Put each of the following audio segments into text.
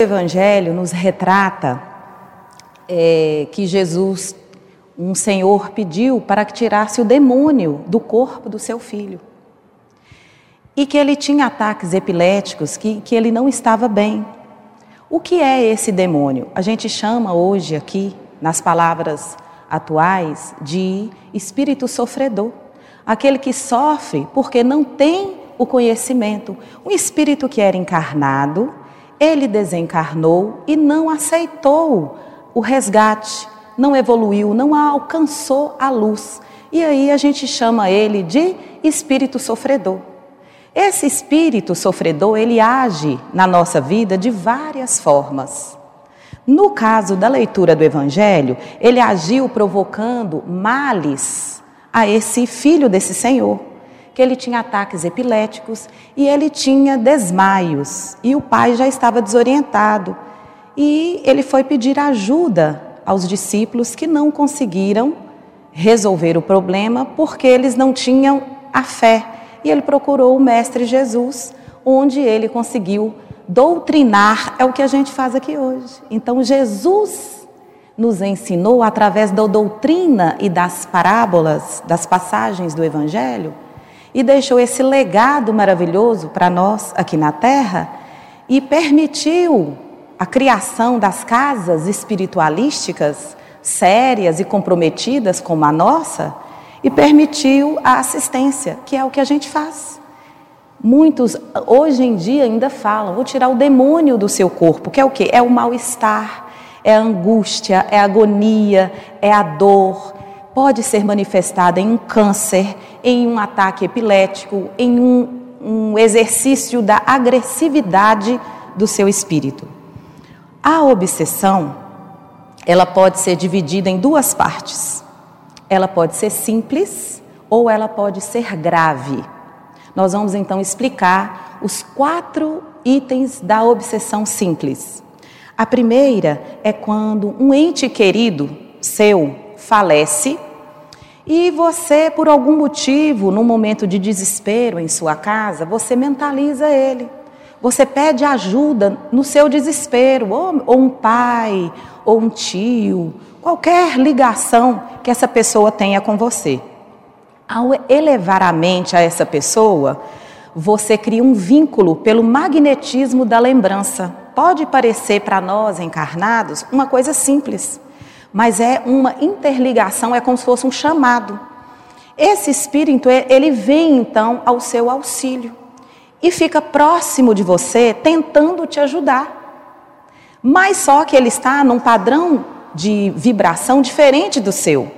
O Evangelho nos retrata é, que Jesus, um Senhor, pediu para que tirasse o demônio do corpo do seu filho. E que ele tinha ataques epiléticos, que, que ele não estava bem. O que é esse demônio? A gente chama hoje aqui, nas palavras atuais, de espírito sofredor. Aquele que sofre porque não tem o conhecimento. Um espírito que era encarnado, ele desencarnou e não aceitou o resgate, não evoluiu, não alcançou a luz. E aí a gente chama ele de espírito sofredor. Esse espírito sofredor, ele age na nossa vida de várias formas. No caso da leitura do evangelho, ele agiu provocando males a esse filho desse senhor que ele tinha ataques epiléticos e ele tinha desmaios. E o pai já estava desorientado. E ele foi pedir ajuda aos discípulos que não conseguiram resolver o problema porque eles não tinham a fé. E ele procurou o Mestre Jesus, onde ele conseguiu doutrinar, é o que a gente faz aqui hoje. Então, Jesus nos ensinou, através da doutrina e das parábolas, das passagens do Evangelho, e deixou esse legado maravilhoso para nós aqui na Terra e permitiu a criação das casas espiritualísticas sérias e comprometidas como a nossa e permitiu a assistência, que é o que a gente faz. Muitos hoje em dia ainda falam: vou tirar o demônio do seu corpo, que é o que? É o mal-estar, é a angústia, é a agonia, é a dor, pode ser manifestada em um câncer, em um ataque epilético, em um, um exercício da agressividade do seu espírito. A obsessão, ela pode ser dividida em duas partes. Ela pode ser simples ou ela pode ser grave. Nós vamos então explicar os quatro itens da obsessão simples. A primeira é quando um ente querido seu falece e você, por algum motivo, num momento de desespero em sua casa, você mentaliza ele. Você pede ajuda no seu desespero, ou, ou, um pai, ou um tio, qualquer ligação que essa pessoa tenha com você. Ao elevar a mente a essa pessoa, você cria um vínculo pelo magnetismo da lembrança. Pode parecer para nós encarnados uma coisa simples mas é uma interligação, é como se fosse um chamado. Esse espírito, ele vem então ao seu auxílio e fica próximo de você, tentando te ajudar. Mas só que ele está num padrão de vibração diferente do seu,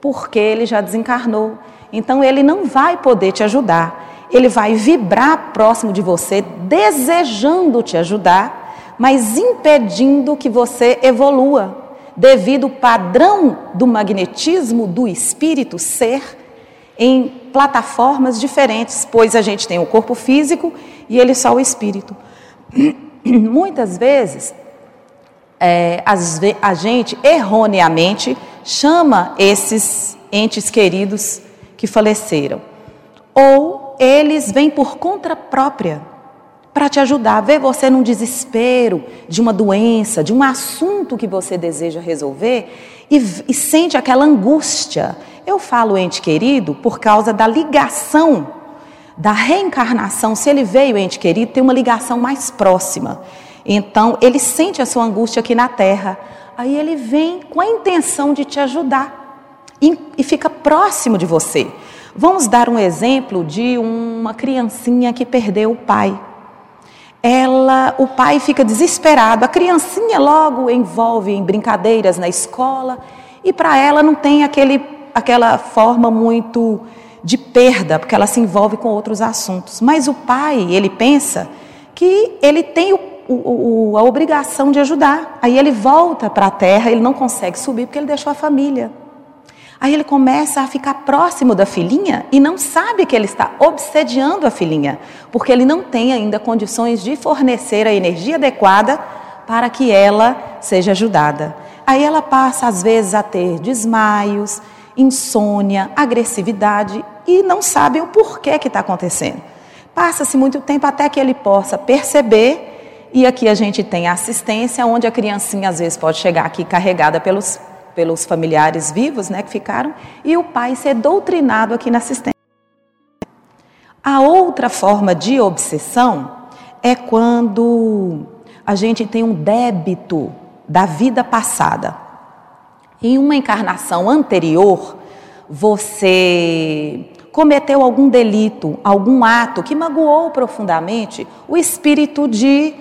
porque ele já desencarnou. Então ele não vai poder te ajudar. Ele vai vibrar próximo de você, desejando te ajudar, mas impedindo que você evolua devido ao padrão do magnetismo do espírito ser em plataformas diferentes, pois a gente tem o corpo físico e ele só o espírito. Muitas vezes, é, a gente erroneamente chama esses entes queridos que faleceram, ou eles vêm por conta própria para te ajudar, ver você num desespero de uma doença, de um assunto que você deseja resolver e, e sente aquela angústia. Eu falo ente querido por causa da ligação, da reencarnação. Se ele veio ente querido, tem uma ligação mais próxima. Então, ele sente a sua angústia aqui na terra. Aí ele vem com a intenção de te ajudar e, e fica próximo de você. Vamos dar um exemplo de uma criancinha que perdeu o pai ela, o pai fica desesperado, a criancinha logo envolve em brincadeiras na escola e para ela não tem aquele, aquela forma muito de perda, porque ela se envolve com outros assuntos. Mas o pai, ele pensa que ele tem o, o, a obrigação de ajudar. Aí ele volta para a terra, ele não consegue subir porque ele deixou a família. Aí ele começa a ficar próximo da filhinha e não sabe que ele está obsediando a filhinha, porque ele não tem ainda condições de fornecer a energia adequada para que ela seja ajudada. Aí ela passa, às vezes, a ter desmaios, insônia, agressividade e não sabe o porquê que está acontecendo. Passa-se muito tempo até que ele possa perceber E aqui a gente tem a assistência, onde a criancinha às vezes pode chegar aqui carregada pelos, pelos familiares vivos, né, que ficaram, e o pai ser doutrinado aqui na assistência. A outra forma de obsessão é quando a gente tem um débito da vida passada. Em uma encarnação anterior, você cometeu algum delito, algum ato que magoou profundamente o espírito de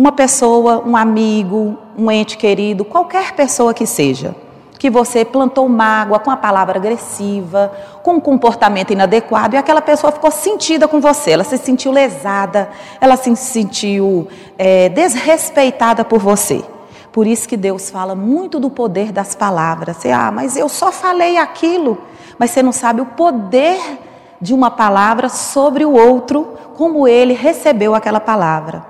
uma pessoa, um amigo, um ente querido, qualquer pessoa que seja, que você plantou mágoa com a palavra agressiva, com um comportamento inadequado e aquela pessoa ficou sentida com você, ela se sentiu lesada, ela se sentiu é, desrespeitada por você. Por isso que Deus fala muito do poder das palavras. Você, ah, mas eu só falei aquilo, mas você não sabe o poder de uma palavra sobre o outro, como ele recebeu aquela palavra.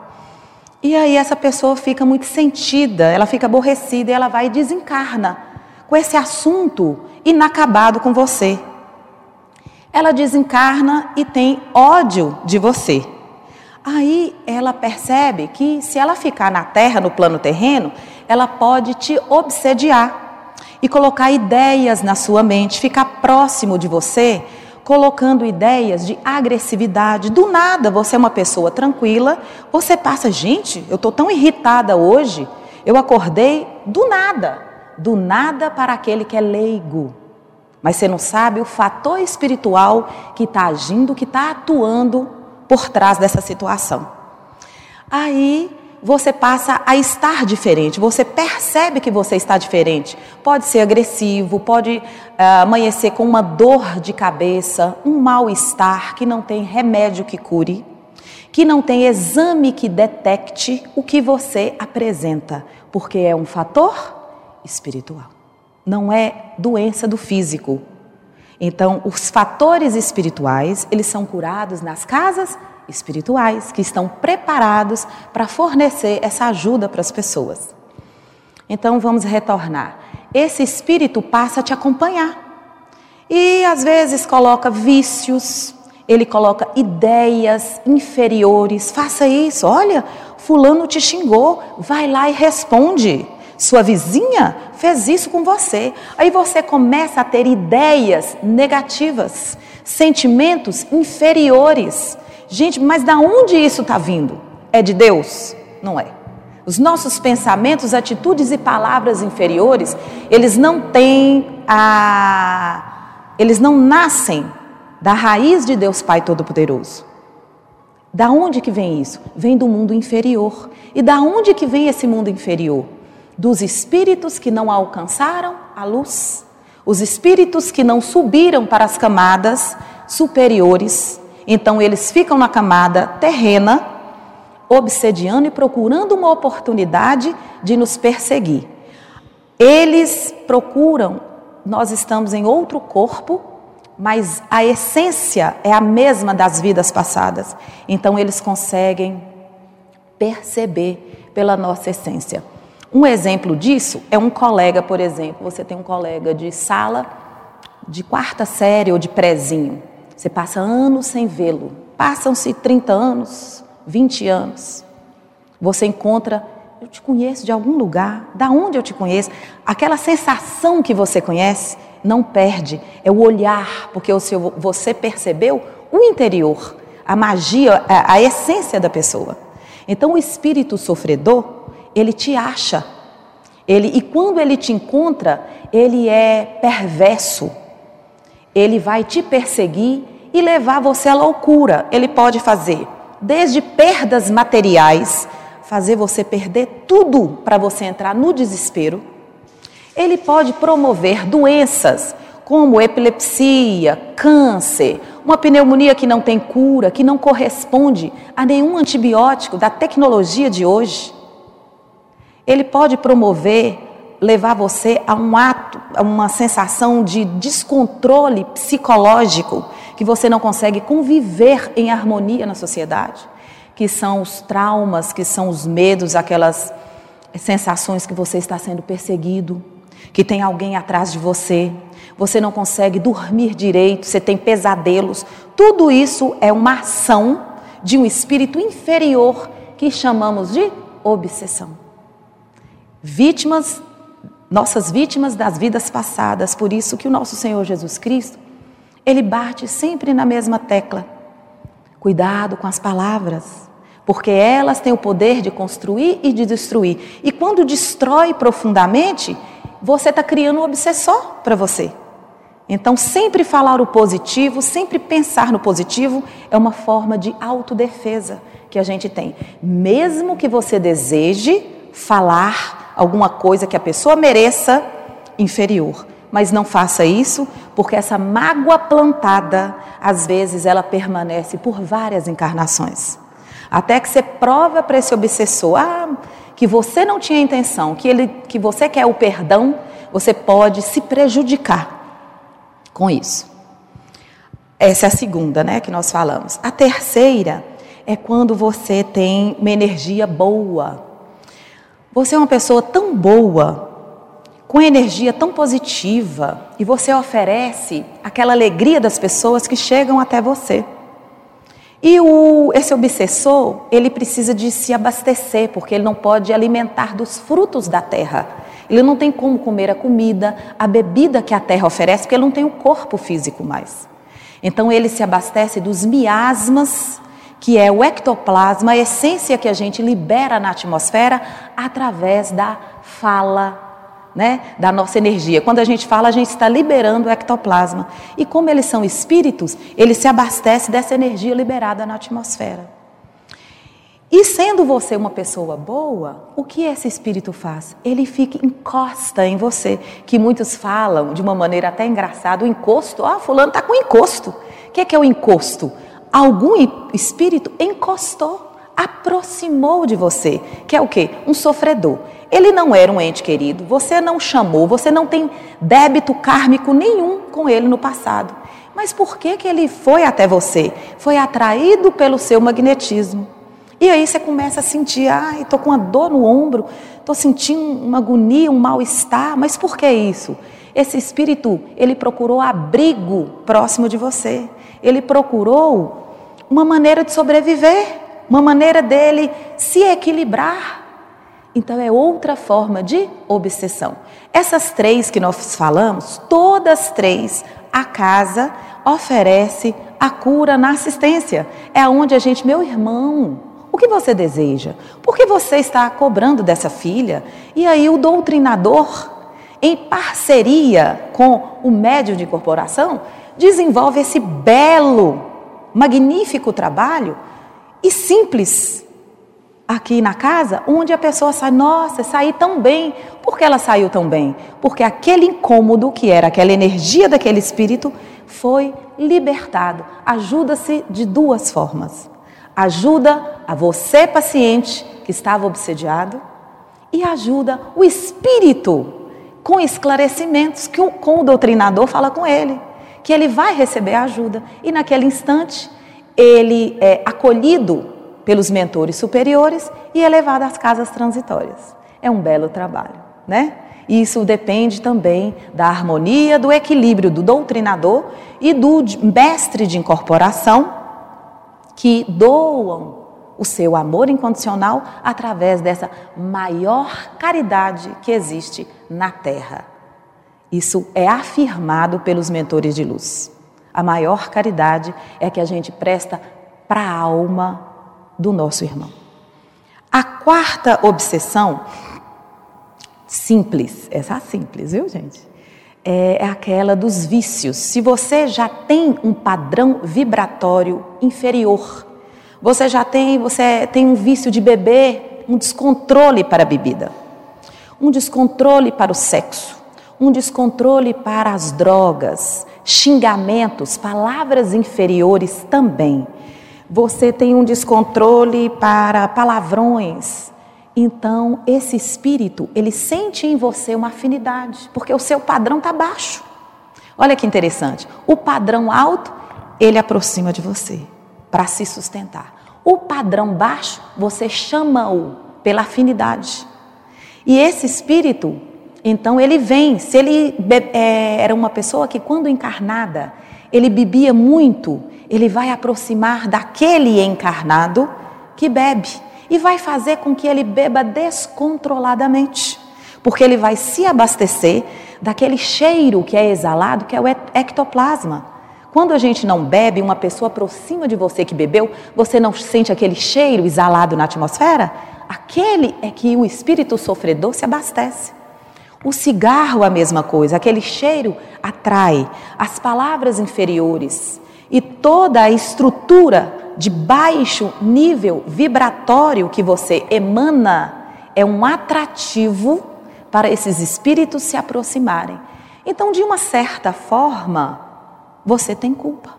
E aí essa pessoa fica muito sentida, ela fica aborrecida e ela vai e desencarna com esse assunto inacabado com você. Ela desencarna e tem ódio de você. Aí ela percebe que se ela ficar na terra, no plano terreno, ela pode te obsediar e colocar ideias na sua mente, ficar próximo de você colocando ideias de agressividade. Do nada, você é uma pessoa tranquila, você passa, gente, eu estou tão irritada hoje, eu acordei do nada, do nada para aquele que é leigo. Mas você não sabe o fator espiritual que está agindo, que está atuando por trás dessa situação. Aí você passa a estar diferente, você percebe que você está diferente. Pode ser agressivo, pode uh, amanhecer com uma dor de cabeça, um mal-estar que não tem remédio que cure, que não tem exame que detecte o que você apresenta, porque é um fator espiritual, não é doença do físico. Então, os fatores espirituais, eles são curados nas casas espirituais que estão preparados para fornecer essa ajuda para as pessoas. Então vamos retornar. Esse espírito passa a te acompanhar. E às vezes coloca vícios, ele coloca ideias inferiores. Faça isso. Olha, fulano te xingou, vai lá e responde. Sua vizinha fez isso com você. Aí você começa a ter ideias negativas, sentimentos inferiores. Gente, mas da onde isso está vindo? É de Deus? Não é. Os nossos pensamentos, atitudes e palavras inferiores, eles não têm a. Eles não nascem da raiz de Deus Pai Todo-Poderoso. Da onde que vem isso? Vem do mundo inferior. E da onde que vem esse mundo inferior? Dos espíritos que não alcançaram a luz, os espíritos que não subiram para as camadas superiores então eles ficam na camada terrena, obsediando e procurando uma oportunidade de nos perseguir. Eles procuram, nós estamos em outro corpo, mas a essência é a mesma das vidas passadas. Então eles conseguem perceber pela nossa essência. Um exemplo disso é um colega, por exemplo, você tem um colega de sala de quarta série ou de prezinho. Você passa anos sem vê-lo. Passam-se 30 anos, 20 anos. Você encontra, eu te conheço de algum lugar, da onde eu te conheço. Aquela sensação que você conhece, não perde. É o olhar, porque o seu, você percebeu o interior, a magia, a, a essência da pessoa. Então o espírito sofredor, ele te acha. Ele, e quando ele te encontra, ele é perverso. Ele vai te perseguir e levar você à loucura. Ele pode fazer desde perdas materiais, fazer você perder tudo para você entrar no desespero. Ele pode promover doenças como epilepsia, câncer, uma pneumonia que não tem cura, que não corresponde a nenhum antibiótico da tecnologia de hoje. Ele pode promover levar você a um ato, a uma sensação de descontrole psicológico, que você não consegue conviver em harmonia na sociedade, que são os traumas, que são os medos, aquelas sensações que você está sendo perseguido, que tem alguém atrás de você, você não consegue dormir direito, você tem pesadelos. Tudo isso é uma ação de um espírito inferior que chamamos de obsessão. Vítimas, nossas vítimas das vidas passadas, por isso que o nosso Senhor Jesus Cristo, ele bate sempre na mesma tecla. Cuidado com as palavras, porque elas têm o poder de construir e de destruir. E quando destrói profundamente, você está criando um obsessor para você. Então, sempre falar o positivo, sempre pensar no positivo, é uma forma de autodefesa que a gente tem. Mesmo que você deseje falar alguma coisa que a pessoa mereça inferior. Mas não faça isso, porque essa mágoa plantada, às vezes, ela permanece por várias encarnações. Até que você prova para esse obsessor ah, que você não tinha intenção, que, ele, que você quer o perdão, você pode se prejudicar com isso. Essa é a segunda, né, que nós falamos. A terceira é quando você tem uma energia boa. Você é uma pessoa tão boa, com energia tão positiva, e você oferece aquela alegria das pessoas que chegam até você. E o, esse obsessor, ele precisa de se abastecer, porque ele não pode alimentar dos frutos da terra. Ele não tem como comer a comida, a bebida que a terra oferece, porque ele não tem o corpo físico mais. Então ele se abastece dos miasmas, que é o ectoplasma, a essência que a gente libera na atmosfera através da fala, né, da nossa energia. Quando a gente fala, a gente está liberando o ectoplasma. E como eles são espíritos, ele se abastece dessa energia liberada na atmosfera. E sendo você uma pessoa boa, o que esse espírito faz? Ele fica encosta em você, que muitos falam de uma maneira até engraçada, o encosto, ah, fulano está com encosto. O que é, que é o encosto? Algum espírito encostou, aproximou de você, que é o quê? Um sofredor. Ele não era um ente querido, você não chamou, você não tem débito kármico nenhum com ele no passado. Mas por que, que ele foi até você? Foi atraído pelo seu magnetismo. E aí você começa a sentir, ai, estou com uma dor no ombro, estou sentindo uma agonia, um mal-estar. Mas por que isso? Esse espírito, ele procurou abrigo próximo de você. Ele procurou uma maneira de sobreviver, uma maneira dele se equilibrar. Então é outra forma de obsessão. Essas três que nós falamos, todas três, a casa oferece a cura na assistência. É onde a gente, meu irmão, o que você deseja? Por que você está cobrando dessa filha? E aí o doutrinador, em parceria com o médium de incorporação, desenvolve esse belo, magnífico trabalho e simples aqui na casa, onde a pessoa sai, nossa, saí tão bem. Por que ela saiu tão bem? Porque aquele incômodo que era aquela energia daquele espírito foi libertado. Ajuda-se de duas formas ajuda a você, paciente, que estava obsediado, e ajuda o espírito com esclarecimentos que o, com o doutrinador fala com ele, que ele vai receber ajuda. E naquele instante, ele é acolhido pelos mentores superiores e é levado às casas transitórias. É um belo trabalho, né? Isso depende também da harmonia, do equilíbrio do doutrinador e do mestre de incorporação que doam o seu amor incondicional através dessa maior caridade que existe na Terra. Isso é afirmado pelos mentores de luz. A maior caridade é que a gente presta para a alma do nosso irmão. A quarta obsessão, simples, essa simples, viu, gente? é, é aquela dos vícios. Se você já tem um padrão vibratório inferior, você já tem, você tem um vício de beber, um descontrole para a bebida, um descontrole para o sexo, um descontrole para as drogas, xingamentos, palavras inferiores também. Você tem um descontrole para palavrões, então, esse espírito, ele sente em você uma afinidade, porque o seu padrão está baixo. Olha que interessante. O padrão alto, ele aproxima de você para se sustentar. O padrão baixo, você chama-o pela afinidade. E esse espírito, então, ele vem. Se ele é, era uma pessoa que, quando encarnada, ele bebia muito, ele vai aproximar daquele encarnado que bebe. e vai fazer com que ele beba descontroladamente, porque ele vai se abastecer daquele cheiro que é exalado, que é o ectoplasma. Quando a gente não bebe, uma pessoa aproxima de você que bebeu, você não sente aquele cheiro exalado na atmosfera? Aquele é que o espírito sofredor se abastece. O cigarro, a mesma coisa, aquele cheiro atrai as palavras inferiores e toda a estrutura de baixo nível vibratório que você emana é um atrativo para esses espíritos se aproximarem. Então, de uma certa forma, você tem culpa.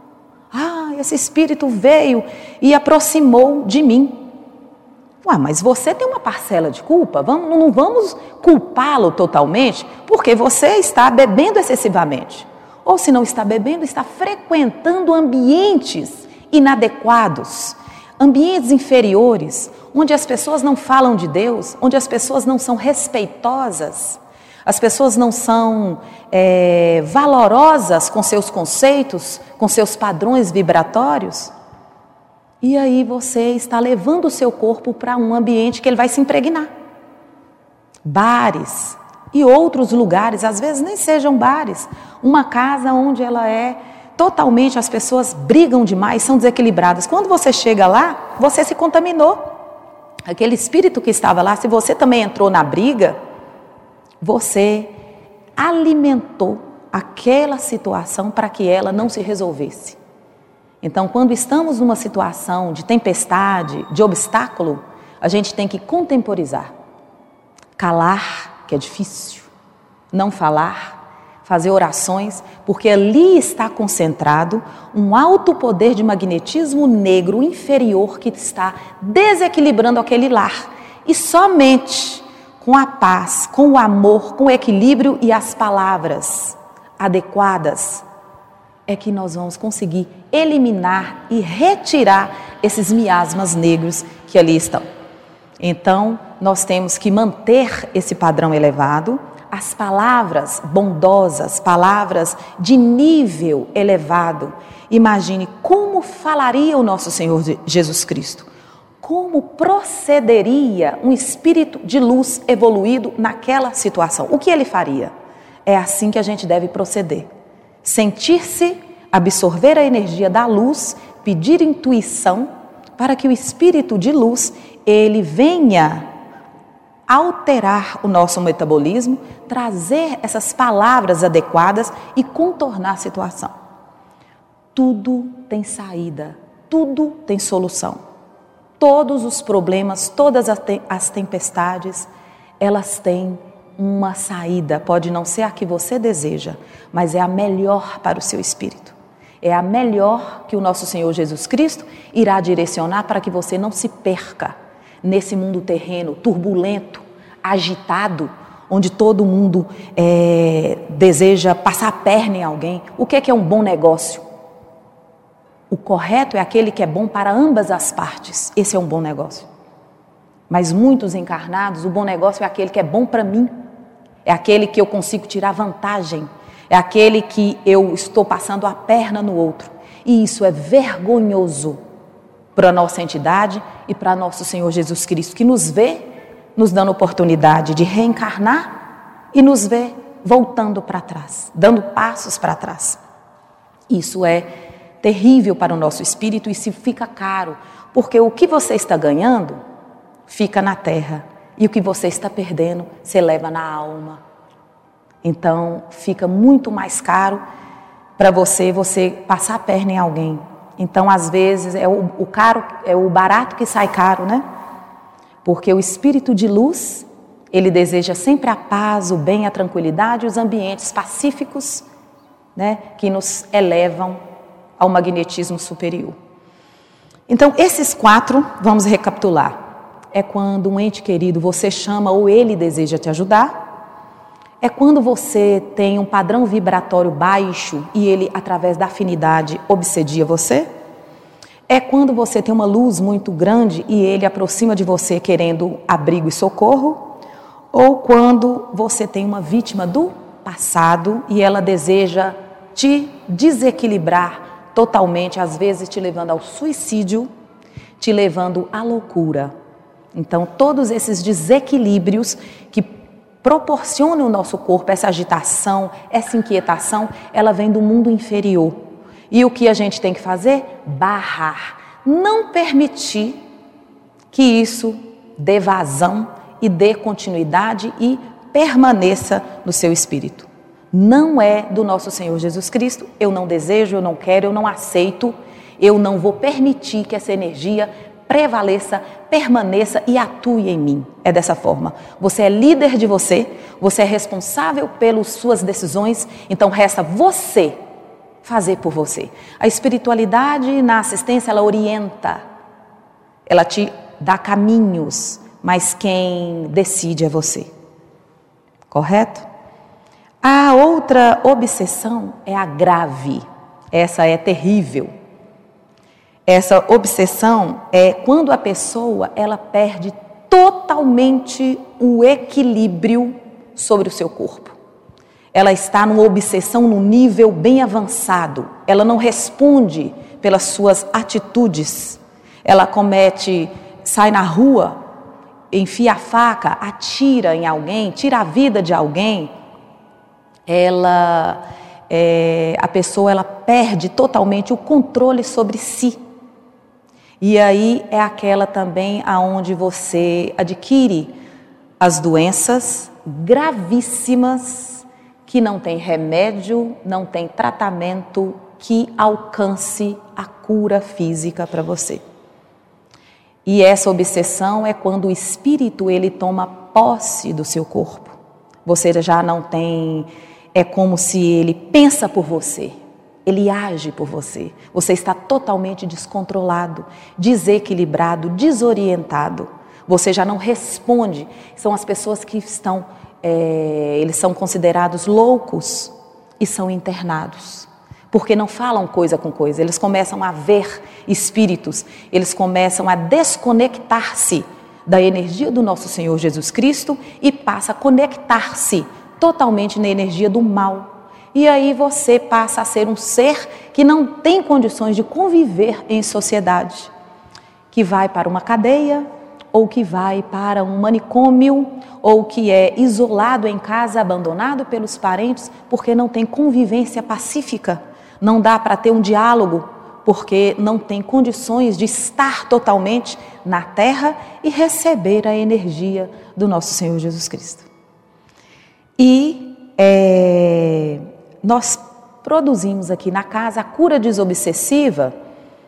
Ah, esse espírito veio e aproximou de mim. Ué, mas você tem uma parcela de culpa? Vamos, não vamos culpá-lo totalmente, porque você está bebendo excessivamente. Ou se não está bebendo, está frequentando ambientes inadequados, ambientes inferiores, onde as pessoas não falam de Deus, onde as pessoas não são respeitosas, as pessoas não são é, valorosas com seus conceitos, com seus padrões vibratórios. E aí você está levando o seu corpo para um ambiente que ele vai se impregnar. Bares e outros lugares, às vezes nem sejam bares, uma casa onde ela é totalmente as pessoas brigam demais, são desequilibradas. Quando você chega lá, você se contaminou. Aquele espírito que estava lá, se você também entrou na briga, você alimentou aquela situação para que ela não se resolvesse. Então, quando estamos numa situação de tempestade, de obstáculo, a gente tem que contemporizar. Calar, que é difícil. Não falar, fazer orações, porque ali está concentrado um alto poder de magnetismo negro inferior que está desequilibrando aquele lar. E somente com a paz, com o amor, com o equilíbrio e as palavras adequadas é que nós vamos conseguir eliminar e retirar esses miasmas negros que ali estão. Então, nós temos que manter esse padrão elevado as palavras bondosas, palavras de nível elevado. Imagine como falaria o nosso Senhor Jesus Cristo. Como procederia um espírito de luz evoluído naquela situação? O que ele faria? É assim que a gente deve proceder. Sentir-se, absorver a energia da luz, pedir intuição para que o espírito de luz ele venha alterar o nosso metabolismo, trazer essas palavras adequadas e contornar a situação. Tudo tem saída, tudo tem solução. Todos os problemas, todas as tempestades, elas têm uma saída. Pode não ser a que você deseja, mas é a melhor para o seu espírito. É a melhor que o nosso Senhor Jesus Cristo irá direcionar para que você não se perca nesse mundo terreno turbulento, agitado, onde todo mundo é, deseja passar a perna em alguém. O que é, que é um bom negócio? O correto é aquele que é bom para ambas as partes. Esse é um bom negócio. Mas muitos encarnados, o bom negócio é aquele que é bom para mim. É aquele que eu consigo tirar vantagem. É aquele que eu estou passando a perna no outro. E isso é vergonhoso para a nossa entidade e para nosso Senhor Jesus Cristo, que nos vê nos dando oportunidade de reencarnar e nos vê voltando para trás, dando passos para trás. Isso é terrível para o nosso espírito e se fica caro, porque o que você está ganhando fica na terra e o que você está perdendo se leva na alma. Então fica muito mais caro para você você passar a perna em alguém, então, às vezes, é o, o caro, é o barato que sai caro, né? Porque o espírito de luz, ele deseja sempre a paz, o bem, a tranquilidade, os ambientes pacíficos, né, que nos elevam ao magnetismo superior. Então, esses quatro, vamos recapitular. É quando um ente querido você chama ou ele deseja te ajudar. É quando você tem um padrão vibratório baixo e ele, através da afinidade, obsedia você. É quando você tem uma luz muito grande e ele aproxima de você querendo abrigo e socorro. Ou quando você tem uma vítima do passado e ela deseja te desequilibrar totalmente, às vezes te levando ao suicídio, te levando à loucura. Então, todos esses desequilíbrios que proporcionam o nosso corpo, essa agitação, essa inquietação, ela vem do mundo inferior. E o que a gente tem que fazer? Barrar. Não permitir que isso dê vazão e dê continuidade e permaneça no seu espírito. Não é do nosso Senhor Jesus Cristo. Eu não desejo, eu não quero, eu não aceito. Eu não vou permitir que essa energia prevaleça, permaneça e atue em mim. É dessa forma. Você é líder de você, você é responsável pelas suas decisões, então resta você fazer por você. A espiritualidade na assistência ela orienta, ela te dá caminhos, mas quem decide é você. Correto? A outra obsessão é a grave. Essa é terrível. Essa obsessão é quando a pessoa ela perde totalmente o equilíbrio sobre o seu corpo. Ela está numa obsessão no nível bem avançado. Ela não responde pelas suas atitudes. Ela comete, sai na rua, enfia a faca, atira em alguém, tira a vida de alguém. Ela, é, a pessoa, ela perde totalmente o controle sobre si. E aí é aquela também aonde você adquire as doenças gravíssimas que não tem remédio, não tem tratamento que alcance a cura física para você. E essa obsessão é quando o espírito ele toma posse do seu corpo. Você já não tem é como se ele pensa por você. Ele age por você. Você está totalmente descontrolado, desequilibrado, desorientado. Você já não responde. São as pessoas que estão, é, eles são considerados loucos e são internados. Porque não falam coisa com coisa, eles começam a ver espíritos, eles começam a desconectar-se da energia do nosso Senhor Jesus Cristo e passa a conectar-se totalmente na energia do mal e aí você passa a ser um ser que não tem condições de conviver em sociedade, que vai para uma cadeia, ou que vai para um manicômio, ou que é isolado em casa, abandonado pelos parentes, porque não tem convivência pacífica, não dá para ter um diálogo, porque não tem condições de estar totalmente na terra e receber a energia do nosso Senhor Jesus Cristo. E é, nós produzimos aqui na casa a cura desobsessiva,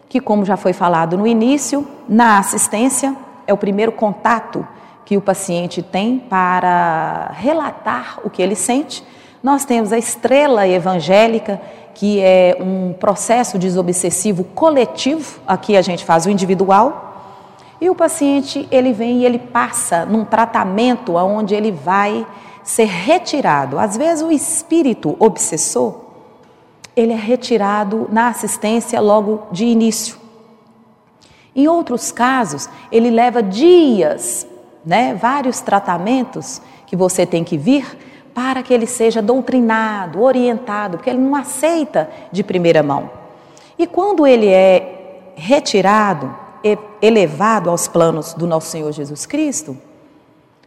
que, como já foi falado no início, na assistência é o primeiro contato que o paciente tem para relatar o que ele sente. Nós temos a estrela evangélica, que é um processo desobsessivo coletivo, aqui a gente faz o individual. E o paciente, ele vem e ele passa num tratamento onde ele vai ser retirado. Às vezes o espírito obsessor, ele é retirado na assistência logo de início. Em outros casos, ele leva dias, né, vários tratamentos que você tem que vir para que ele seja doutrinado, orientado, porque ele não aceita de primeira mão. E quando ele é retirado, elevado aos planos do nosso Senhor Jesus Cristo,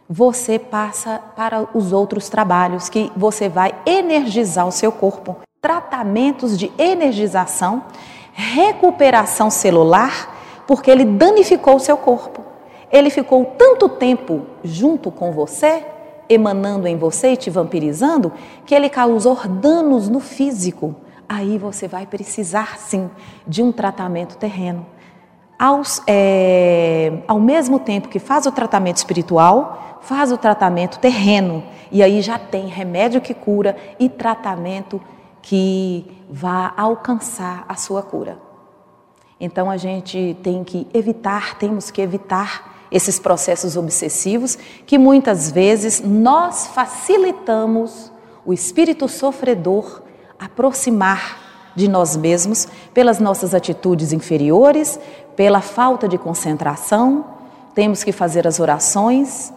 você passa para os outros trabalhos que você vai energizar o seu corpo. Tratamentos de energização, recuperação celular, porque ele danificou o seu corpo. Ele ficou tanto tempo junto com você, emanando em você e te vampirizando, que ele causou danos no físico. Aí você vai precisar sim de um tratamento terreno. Aos, é, ao mesmo tempo que faz o tratamento espiritual, faz o tratamento terreno e aí já tem remédio que cura e tratamento que vá alcançar a sua cura. Então a gente tem que evitar, temos que evitar esses processos obsessivos que muitas vezes nós facilitamos o espírito sofredor aproximar de nós mesmos pelas nossas atitudes inferiores, pela falta de concentração. Temos que fazer as orações,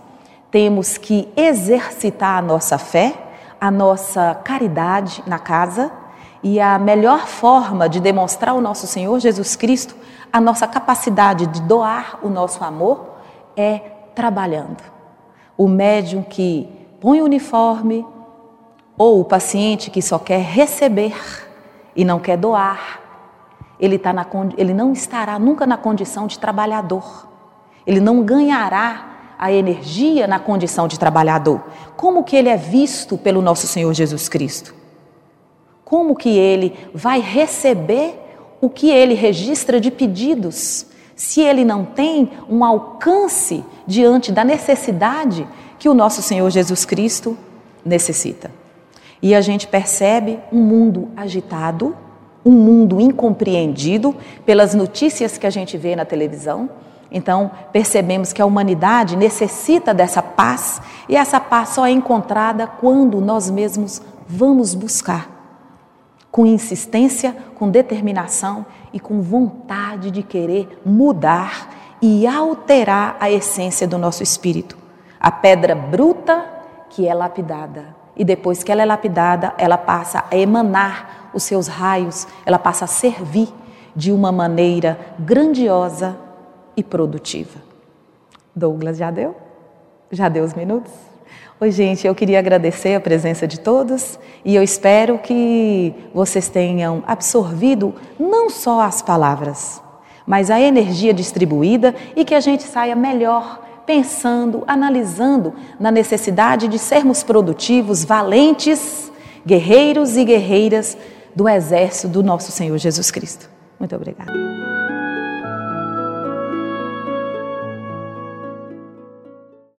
temos que exercitar a nossa fé, a nossa caridade na casa e a melhor forma de demonstrar ao nosso Senhor Jesus Cristo a nossa capacidade de doar o nosso amor é trabalhando. O médium que põe o uniforme ou o paciente que só quer receber e não quer doar, ele, tá na, ele não estará nunca na condição de trabalhador. Ele não ganhará a energia na condição de trabalhador. Como que ele é visto pelo nosso Senhor Jesus Cristo? Como que ele vai receber o que ele registra de pedidos, se ele não tem um alcance diante da necessidade que o nosso Senhor Jesus Cristo necessita? E a gente percebe um mundo agitado, um mundo incompreendido pelas notícias que a gente vê na televisão então, percebemos que a humanidade necessita dessa paz e essa paz só é encontrada quando nós mesmos vamos buscar, com insistência, com determinação e com vontade de querer mudar e alterar a essência do nosso espírito. A pedra bruta que é lapidada. E depois que ela é lapidada, ela passa a emanar os seus raios, ela passa a servir de uma maneira grandiosa e produtiva. Douglas, já deu? Já deu os minutos? Oi, gente, eu queria agradecer a presença de todos e eu espero que vocês tenham absorvido não só as palavras, mas a energia distribuída e que a gente saia melhor pensando, analisando na necessidade de sermos produtivos, valentes, guerreiros e guerreiras do exército do nosso Senhor Jesus Cristo. Muito obrigada.